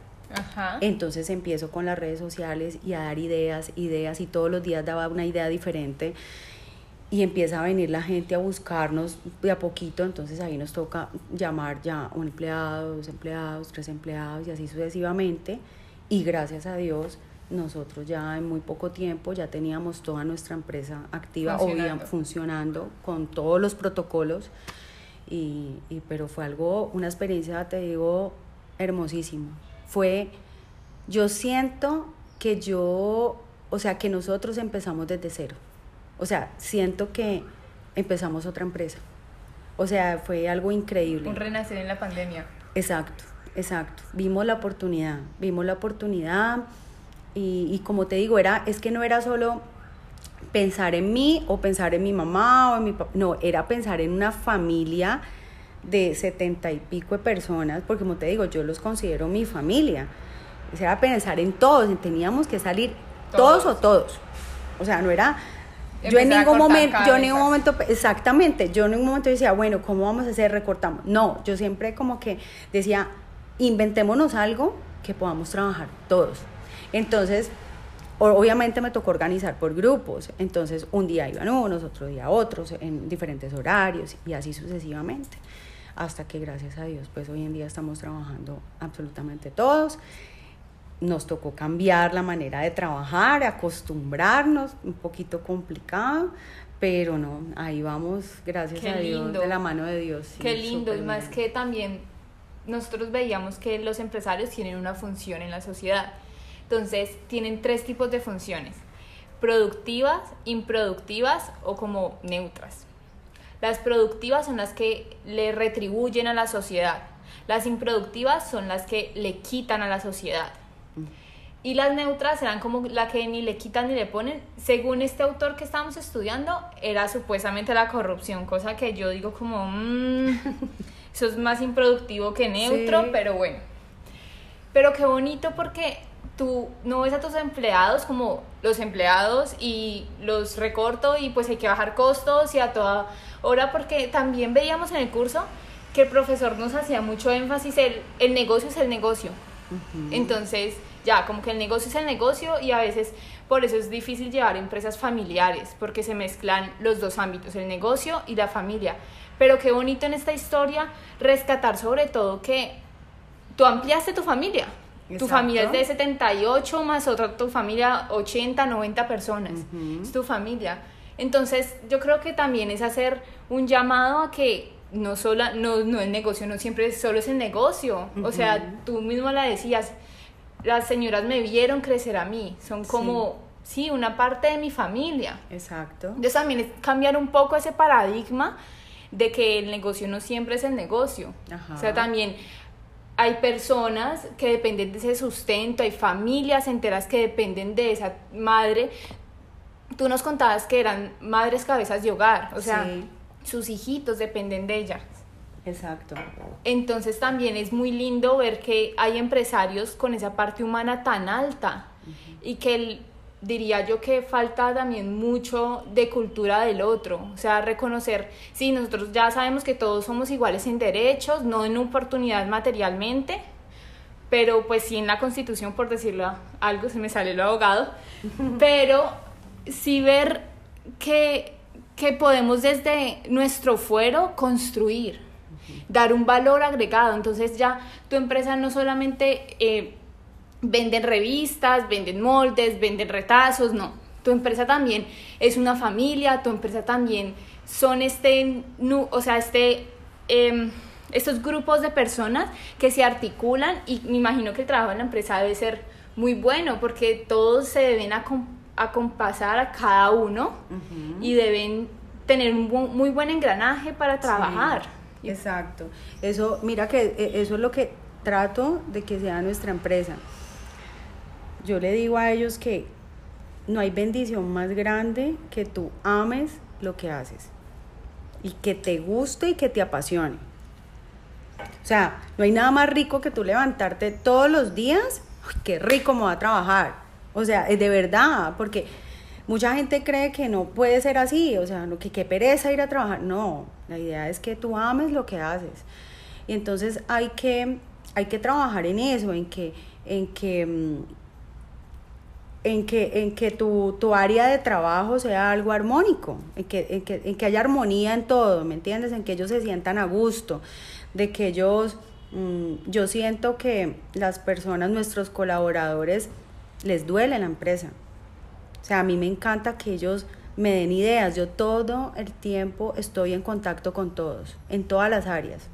Entonces empiezo con las redes sociales y a dar ideas, ideas y todos los días daba una idea diferente y empieza a venir la gente a buscarnos de a poquito, entonces ahí nos toca llamar ya un empleado, dos empleados, tres empleados y así sucesivamente y gracias a Dios nosotros ya en muy poco tiempo ya teníamos toda nuestra empresa activa funcionando, funcionando con todos los protocolos y, y, pero fue algo, una experiencia, te digo, hermosísima. Fue, yo siento que yo, o sea, que nosotros empezamos desde cero. O sea, siento que empezamos otra empresa. O sea, fue algo increíble. Un renacer en la pandemia. Exacto, exacto. Vimos la oportunidad, vimos la oportunidad y, y como te digo, era, es que no era solo pensar en mí o pensar en mi mamá o en mi papá, no, era pensar en una familia de setenta y pico de personas, porque como te digo, yo los considero mi familia. Era pensar en todos, teníamos que salir todos, o todos. O sea, no era yo en ningún momento, yo en ningún momento, exactamente, yo en ningún momento decía, bueno, ¿cómo vamos a hacer? Recortamos. No, yo siempre como que decía, inventémonos algo que podamos trabajar todos. Entonces, obviamente me tocó organizar por grupos, entonces un día iban unos, otro día otros, en diferentes horarios y así sucesivamente, hasta que gracias a Dios, pues hoy en día estamos trabajando absolutamente todos. Nos tocó cambiar la manera de trabajar, acostumbrarnos, un poquito complicado, pero no, ahí vamos, gracias a Dios, de la mano de Dios. Qué lindo, y más que también nosotros veíamos que los empresarios tienen una función en la sociedad entonces, tienen tres tipos de funciones, productivas, improductivas o como neutras. Las productivas son las que le retribuyen a la sociedad. Las improductivas son las que le quitan a la sociedad. Y las neutras eran como la que ni le quitan ni le ponen. Según este autor que estábamos estudiando, era supuestamente la corrupción, cosa que yo digo como, mm, [LAUGHS] eso es más improductivo que neutro, pero bueno. Pero qué bonito porque tú no ves a tus empleados como los empleados y los recorto y pues hay que bajar costos y a toda hora porque también veíamos en el curso que el profesor nos hacía mucho énfasis el, el negocio es el negocio. Entonces, ya, como que el negocio es el negocio y a veces por eso es difícil llevar empresas familiares, porque se mezclan los dos ámbitos, el negocio y la familia. Pero qué bonito en esta historia rescatar sobre todo que tú ampliaste tu familia, tu familia es de 78 más otra tu familia 80, 90 personas. Es tu familia. Entonces, yo creo que también es hacer un llamado a que no solo no, no el negocio, no siempre solo es el negocio. O sea, tú mismo la decías, las señoras me vieron crecer a mí, son como sí. una parte de mi familia. Exacto. Entonces también es cambiar un poco ese paradigma de que el negocio no siempre es el negocio. O sea, también hay personas que dependen de ese sustento, hay familias enteras que dependen de esa madre. Tú nos contabas que eran madres cabezas de hogar, o sea, sus hijitos dependen de ellas. Exacto. Entonces también es muy lindo ver que hay empresarios con esa parte humana tan alta y que el, diría yo que falta también mucho de cultura del otro, o sea, reconocer, sí, nosotros ya sabemos que todos somos iguales en derechos, no en oportunidad materialmente, pero pues sí en la constitución, por decirlo algo, se me sale lo abogado, [LAUGHS] pero sí ver que, que podemos desde nuestro fuero construir, dar un valor agregado, entonces ya tu empresa no solamente... Eh, venden revistas, venden moldes, venden retazos, no. Tu empresa también es una familia, tu empresa también son este, o sea, este, em, estos grupos de personas que se articulan y me imagino que el trabajo en la empresa debe ser muy bueno porque todos se deben acompasar a cada uno y deben tener un muy buen engranaje para trabajar. Exacto. Eso, mira que e, eso es lo que trato de que sea nuestra empresa yo le digo a ellos que no hay bendición más grande que tú ames lo que haces y que te guste y que te apasione. O sea, no hay nada más rico que tú levantarte todos los días, qué rico me va a trabajar. O sea, de verdad, porque mucha gente cree que no puede ser así, o sea, que qué pereza ir a trabajar. No, la idea es que tú ames lo que haces. Y entonces hay que, hay que trabajar en eso, en que, en que mm, en que, en que tu, tu, área de trabajo sea algo armónico, en que, en, que, en que haya armonía en todo, ¿me entiendes? En que ellos se sientan a gusto, de que ellos, mm, yo siento que las personas, nuestros colaboradores, les duele la empresa. O sea, a mí me encanta que ellos me den ideas. Yo todo el tiempo estoy en contacto con todos, en todas las áreas.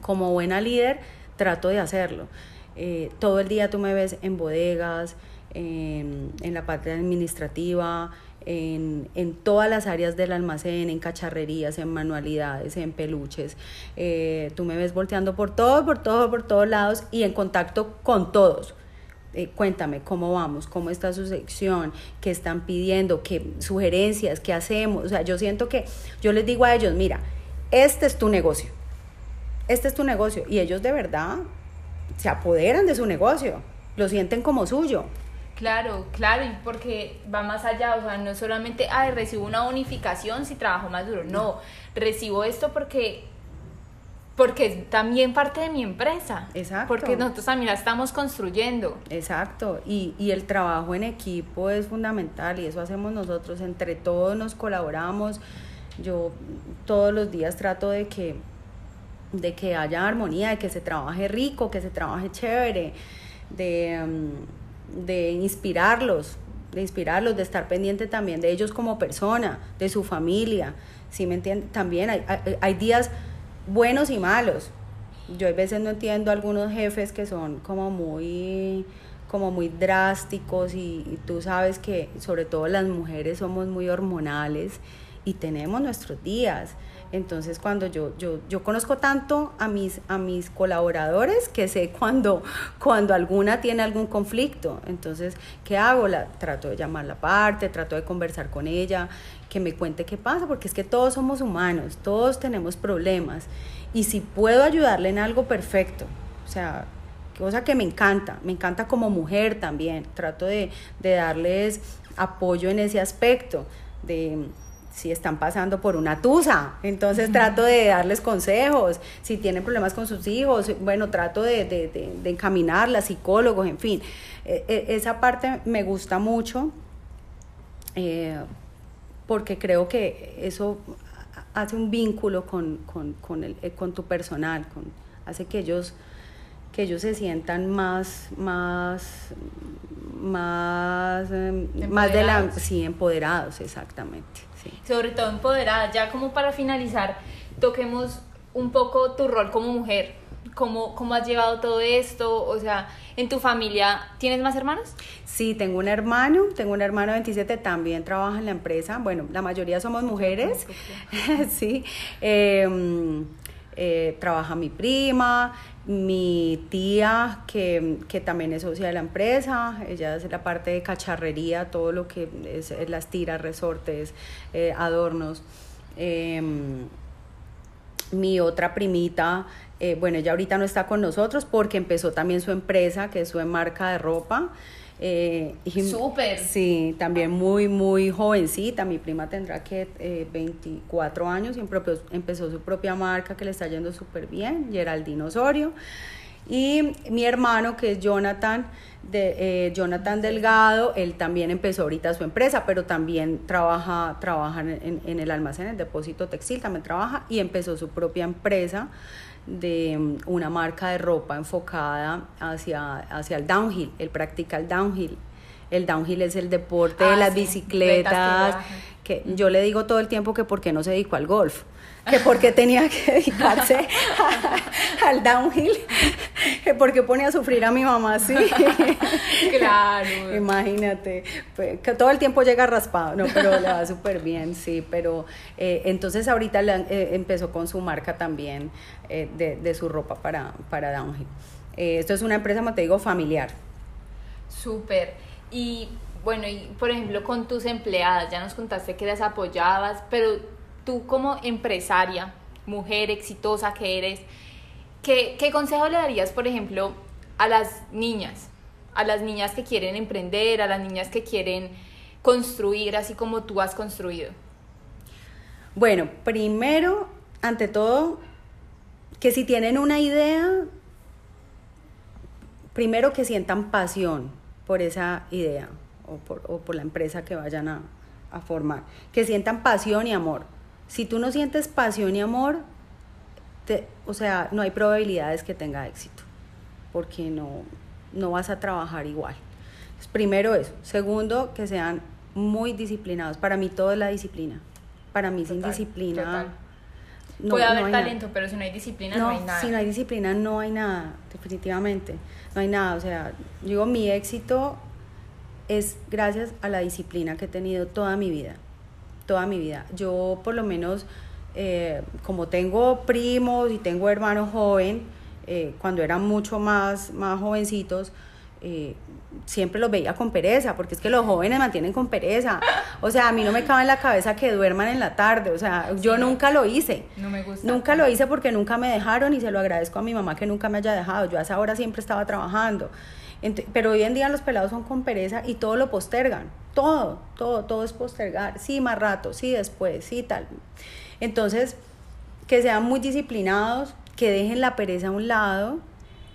Como buena líder, trato de hacerlo. Eh, todo el día tú me ves en bodegas, en, la parte administrativa, en, en, todas las áreas del almacén, en cacharrerías, en manualidades, en peluches. Eh, tú me ves volteando por todo, por todo, por todos lados y en contacto con todos. Eh, cuéntame cómo vamos, cómo está su sección, qué están pidiendo, qué sugerencias, qué hacemos. O sea, yo siento que yo les digo a ellos, mira, este es tu negocio, este es tu negocio. Y ellos de verdad se apoderan de su negocio, lo sienten como suyo. Claro, claro, y porque va más allá, o sea, no solamente, ay, recibo una unificación si trabajo más duro, no, recibo esto porque porque es también parte de mi empresa. Exacto. Porque nosotros también la estamos construyendo. Exacto. Y, y, el trabajo en equipo es fundamental y eso hacemos nosotros. Entre todos nos colaboramos. Yo todos los días trato de que, de que haya armonía, de que se trabaje rico, que se trabaje chévere, de... Mm, de inspirarlos, de inspirarlos, de estar pendiente también de ellos como persona, de su familia, ¿sí me entiendes? También hay, hay, días buenos y malos. Yo a veces no entiendo algunos jefes que son como muy como muy drásticos y, y, tú sabes que sobre todo las mujeres somos muy hormonales y tenemos nuestros días. Entonces, cuando yo, yo, yo conozco tanto a mis, a mis colaboradores que sé [LAUGHS] cuando, cuando alguna tiene algún conflicto. Entonces, ¿qué hago? La, trato de llamarla aparte, trato de conversar con ella, que me cuente qué pasa, porque es que todos somos humanos, todos tenemos problemas. Y si puedo ayudarle en algo perfecto, o sea, cosa que me encanta, me encanta como mujer también, trato de, de darles apoyo en ese aspecto, de si están pasando por una tusa, entonces trato de darles consejos, si tienen problemas con sus hijos, bueno, trato de, de, de, de encaminarlas, psicólogos, en fin, e, e, esa parte me gusta mucho eh, porque creo que eso hace un vínculo con, con, con, el, eh, con tu personal, con, hace que ellos que ellos se sientan más, más, más, em, más de la, sí, empoderados, exactamente. Sobre todo empoderada. Ya como para finalizar, toquemos un poco tu rol como mujer. ¿Cómo, ¿Cómo has llevado todo esto? O sea, ¿en tu familia tienes más hermanos? Sí, tengo un hermano, tengo un hermano de 27, también trabaja en la empresa. Bueno, la mayoría somos mujeres, [LAUGHS] sí. Em, eh, trabaja mi prima, mi tía, que, que, también es socia de la empresa, ella hace la parte de cacharrería, todo lo que es, las tiras, resortes, eh, adornos. Em, mi otra primita, eh, bueno, ella ahorita no está con nosotros porque empezó también su empresa, que es su marca de ropa. Eh, Súper. Sí, también muy, muy jovencita. Mi prima tendrá que eh, 24 años y empezó su propia marca que le está yendo súper bien, Geraldine Osorio. Y mi hermano, que es Jonathan, de, eh, Jonathan Delgado, él también empezó ahorita su empresa, pero también trabaja, trabaja en, en el almacén, el depósito textil, también trabaja y empezó su propia empresa de mm, una marca de ropa enfocada hacia, hacia el downhill, él practica el downhill. El downhill es el deporte de ah, las bicicletas, que yo le digo todo el tiempo que por qué no se dedicó al golf [LAUGHS] que porque tenía que dedicarse al downhill, que porque ponía a sufrir a mi mamá así. [LAUGHS] Claro. Imagínate, pues, que todo el tiempo llega raspado, no, pero le va súper bien, sí, pero eh, entonces ahorita eh, empezó con su marca también eh, de, de, su ropa para, para downhill. esto es una empresa, como te digo, familiar. Súper. Y bueno, y por ejemplo, con tus empleadas, ya nos contaste que las apoyabas, pero tú como empresaria, mujer exitosa que eres, ¿qué, consejo le darías, por ejemplo, a las niñas, a las niñas que quieren emprender, a las niñas que quieren construir así como tú has construido? Bueno, primero, ante todo, que si tienen una idea, primero que sientan pasión por esa idea o por, la empresa que vayan a, formar, que sientan pasión y amor. Si tú no sientes pasión y amor, o sea, no hay probabilidades que tenga éxito, porque no, no vas a trabajar igual. primero eso. Segundo, que sean muy disciplinados. Para mí todo es la disciplina. Para mí sin disciplina... No, Puede haber talento, pero si no hay disciplina no, hay nada. Si no hay disciplina no hay nada, definitivamente. No hay nada. O sea, digo, mi éxito es gracias a la disciplina que he tenido toda mi vida. Toda mi vida. Yo por lo menos, eh, como tengo primos y tengo hermanos jóvenes, eh, cuando eran mucho más, más jovencitos, eh, siempre los veía con pereza, porque es que los jóvenes mantienen con pereza. O sea, a mí no me cabe en la cabeza que duerman en la tarde. O sea, yo nunca lo hice. No me gusta. Nunca lo hice porque nunca me dejaron y se lo agradezco a mi mamá que nunca me haya dejado. Yo a esa hora siempre estaba trabajando. Pero hoy en día los pelados son con pereza y todo lo postergan. Todo, todo, todo es postergar. Sí, más rato, sí, después, sí, tal. Entonces, que sean muy disciplinados, que dejen la pereza a un lado,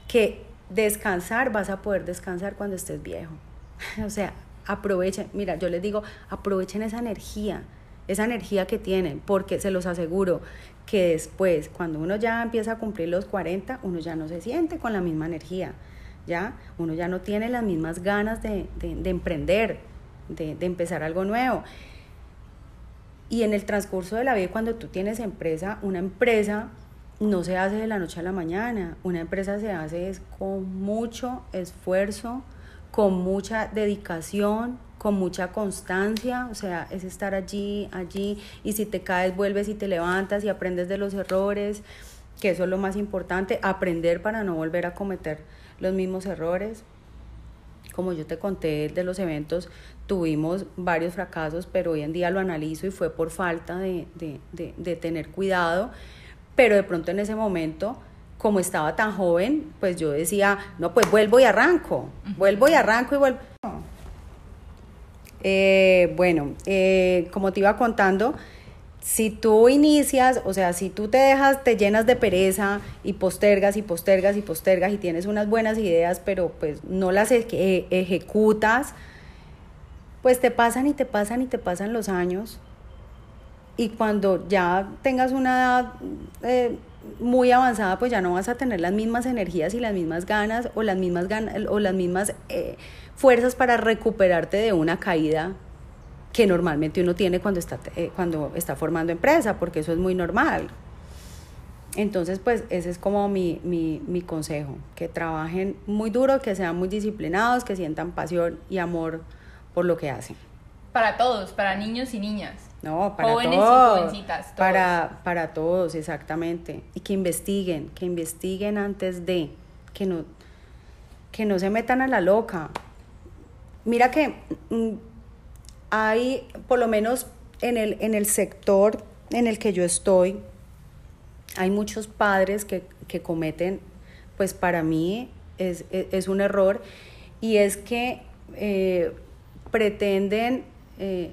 que descansar, vas a poder descansar cuando estés viejo. [LAUGHS] o sea, aprovechen, mira, yo les digo, aprovechen esa energía, esa energía que tienen, porque se los aseguro que después, cuando uno ya empieza a cumplir los 40, uno ya no se siente con la misma energía, ¿ya? Uno ya no tiene las mismas ganas de, emprender, de, de empezar algo nuevo. Y en el transcurso de la vida, cuando tú tienes empresa, una empresa no se hace de la noche a la mañana. Una empresa se hace es con mucho esfuerzo, con mucha dedicación, con mucha constancia, o sea, es estar allí, allí, y si te caes, vuelves y te levantas y aprendes de los errores, que eso es lo más importante, aprender para no volver a cometer los mismos errores. Como yo te conté de los eventos, tuvimos varios fracasos, pero hoy en día lo analizo y fue por falta de, de, de, de tener cuidado pero de pronto en ese momento, como estaba tan joven, pues yo decía, no, pues vuelvo y arranco, vuelvo y arranco y vuelvo. Eh, bueno, eh, como te iba contando, si tú inicias, o sea, si tú te dejas, te llenas de pereza y postergas y postergas y postergas y tienes unas buenas ideas, pero pues no las ejecutas, pues te pasan y te pasan y te pasan los años. Y cuando ya tengas una edad eh, muy avanzada, pues ya no vas a tener las mismas energías y las mismas ganas o las mismas, o las mismas eh, fuerzas para recuperarte de una caída que normalmente uno tiene cuando está, eh, cuando está formando empresa, porque eso es muy normal. Entonces, pues ese es como mi, mi, mi consejo, que trabajen muy duro, que sean muy disciplinados, que sientan pasión y amor por lo que hacen. Para todos, para niños y niñas. No, para Jóvenes todos. y jovencitas. Para, para todos, exactamente. Y que investiguen, que investiguen antes de, que no, que no se metan a la loca. Mira que mm, hay, por lo menos en el, en el sector en el que yo estoy, hay muchos padres que, que cometen, pues para mí es, es, un error, y es que eh, pretenden eh,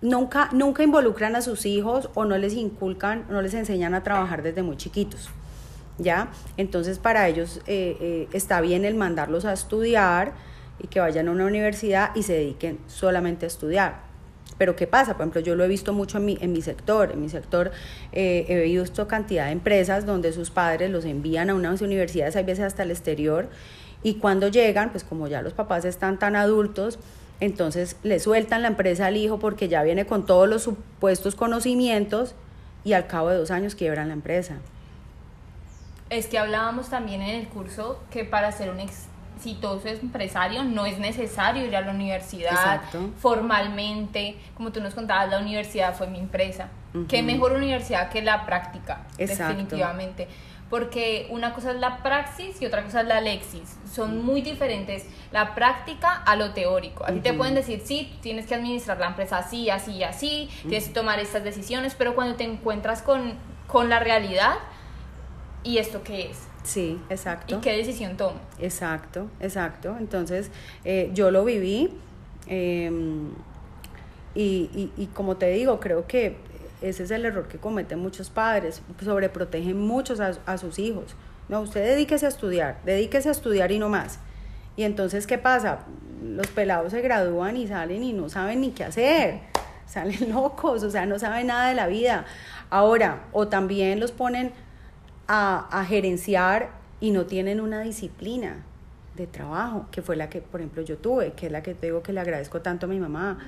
nunca, nunca involucran a sus hijos o no les inculcan, no les enseñan a trabajar desde muy chiquitos. ¿Ya? Entonces para ellos eh, eh, está bien el mandarlos a estudiar y que vayan a una universidad y se dediquen solamente a estudiar. Pero ¿qué pasa? Por ejemplo, yo lo he visto mucho en mi, en mi sector. En mi sector eh, he visto cantidad de empresas donde sus padres los envían a unas universidades, hay veces hasta el exterior, y cuando llegan, pues como ya los papás están tan adultos, entonces le sueltan la empresa al hijo porque ya viene con todos los supuestos conocimientos y al cabo de dos años quiebran la empresa. Es que hablábamos también en el curso que para ser un exitoso empresario no es necesario ir a la universidad formalmente. Como tú nos contabas, la universidad fue mi empresa. ¿Qué mejor universidad que la práctica? Definitivamente porque una cosa es la praxis y otra cosa es la lexis. Son muy diferentes la práctica a lo teórico. A ti te pueden decir, sí, tienes que administrar la empresa así, así, así, tienes que tomar estas decisiones, pero cuando te encuentras con, con la realidad, ¿y esto qué es? Sí, exacto. ¿Y qué decisión tomo? Exacto, exacto. Entonces, eh, yo lo viví em, y, y, como te digo, creo que ese es el error que cometen muchos padres, sobreprotegen muchos a, a sus hijos. No, usted dedíquese a estudiar, dedíquese a estudiar y no más. Y entonces, ¿qué pasa? Los pelados se gradúan y salen y no saben ni qué hacer. Salen [LAUGHS] locos, o sea, no saben nada de la vida. Ahora, o también los ponen a, gerenciar y no tienen una disciplina de trabajo, que fue la que, por ejemplo, yo tuve, que es la que digo que le agradezco tanto a mi mamá,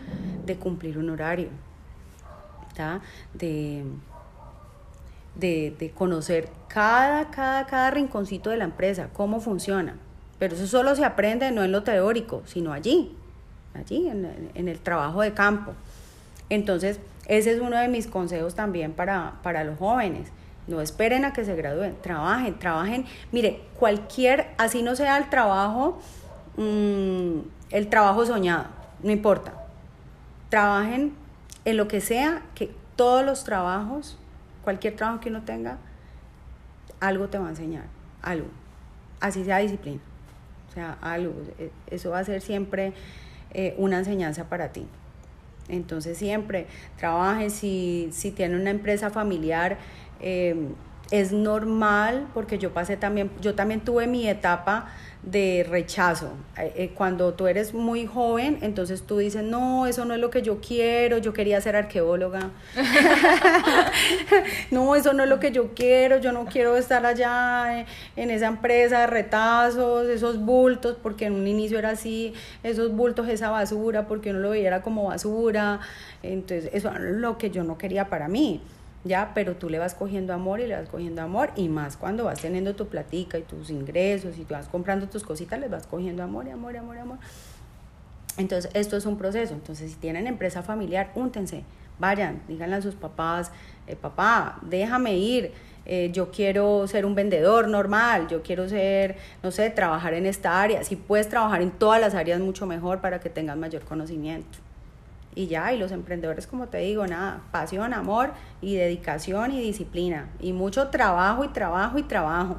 de cumplir un horario, de, de, conocer cada, cada, cada rinconcito de la empresa, cómo funciona. Pero eso solo se aprende no en lo teórico, sino allí, allí, en, en el trabajo de campo. Entonces, ese es uno de mis consejos también para, para los jóvenes no esperen a que se gradúen, trabajen, trabajen. Mire, cualquier, así no sea el trabajo, mm, el trabajo soñado, no importa. Trabajen en lo que sea, que todos los trabajos, cualquier trabajo que uno tenga, algo te va a enseñar, algo. Así sea disciplina. O sea, algo. E, eso va a ser siempre eh, una enseñanza para ti. Entonces siempre trabajen, si, si tienen una empresa familiar, eh, es normal porque yo pasé también, yo también tuve mi etapa de rechazo. Eh, eh, cuando tú eres muy joven, entonces tú dices, no, eso no es lo que yo quiero, yo quería ser arqueóloga. [LAUGHS] no, eso no es lo que yo quiero, yo no quiero estar allá en esa empresa de retazos, esos bultos, porque en un inicio era así, esos bultos, esa basura, porque uno lo veía como basura. Entonces, eso es lo que yo no quería para mí. ¿Ya? Pero tú le vas cogiendo amor y le vas cogiendo amor y más cuando vas teniendo tu platica y tus ingresos y te vas comprando tus cositas, les vas cogiendo amor y amor y amor y amor. Entonces, esto es un proceso. Entonces, si tienen empresa familiar, úntense, vayan, díganle a sus papás, eh, papá, déjame ir, eh, yo quiero ser un vendedor normal, yo quiero ser, no sé, trabajar en esta área. Si puedes trabajar en todas las áreas, mucho mejor para que tengas mayor conocimiento y ya, y los emprendedores, como te digo, nada, pasión, amor y dedicación y disciplina, y mucho trabajo y trabajo y trabajo.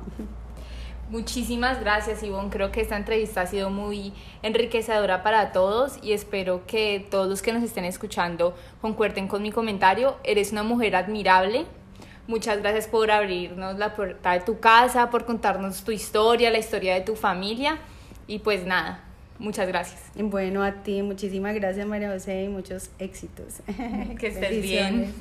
Muchísimas gracias, Ivonne. Creo que esta entrevista ha sido muy enriquecedora para todos y espero que todos los que nos estén escuchando concuerden con mi comentario. Eres una mujer admirable. Muchas gracias por abrirnos la puerta de tu casa, por contarnos tu historia, la historia de tu familia. Y pues nada, Muchas gracias. Bueno, a ti, muchísimas gracias María José y muchos éxitos. [LAUGHS] Que estés bien.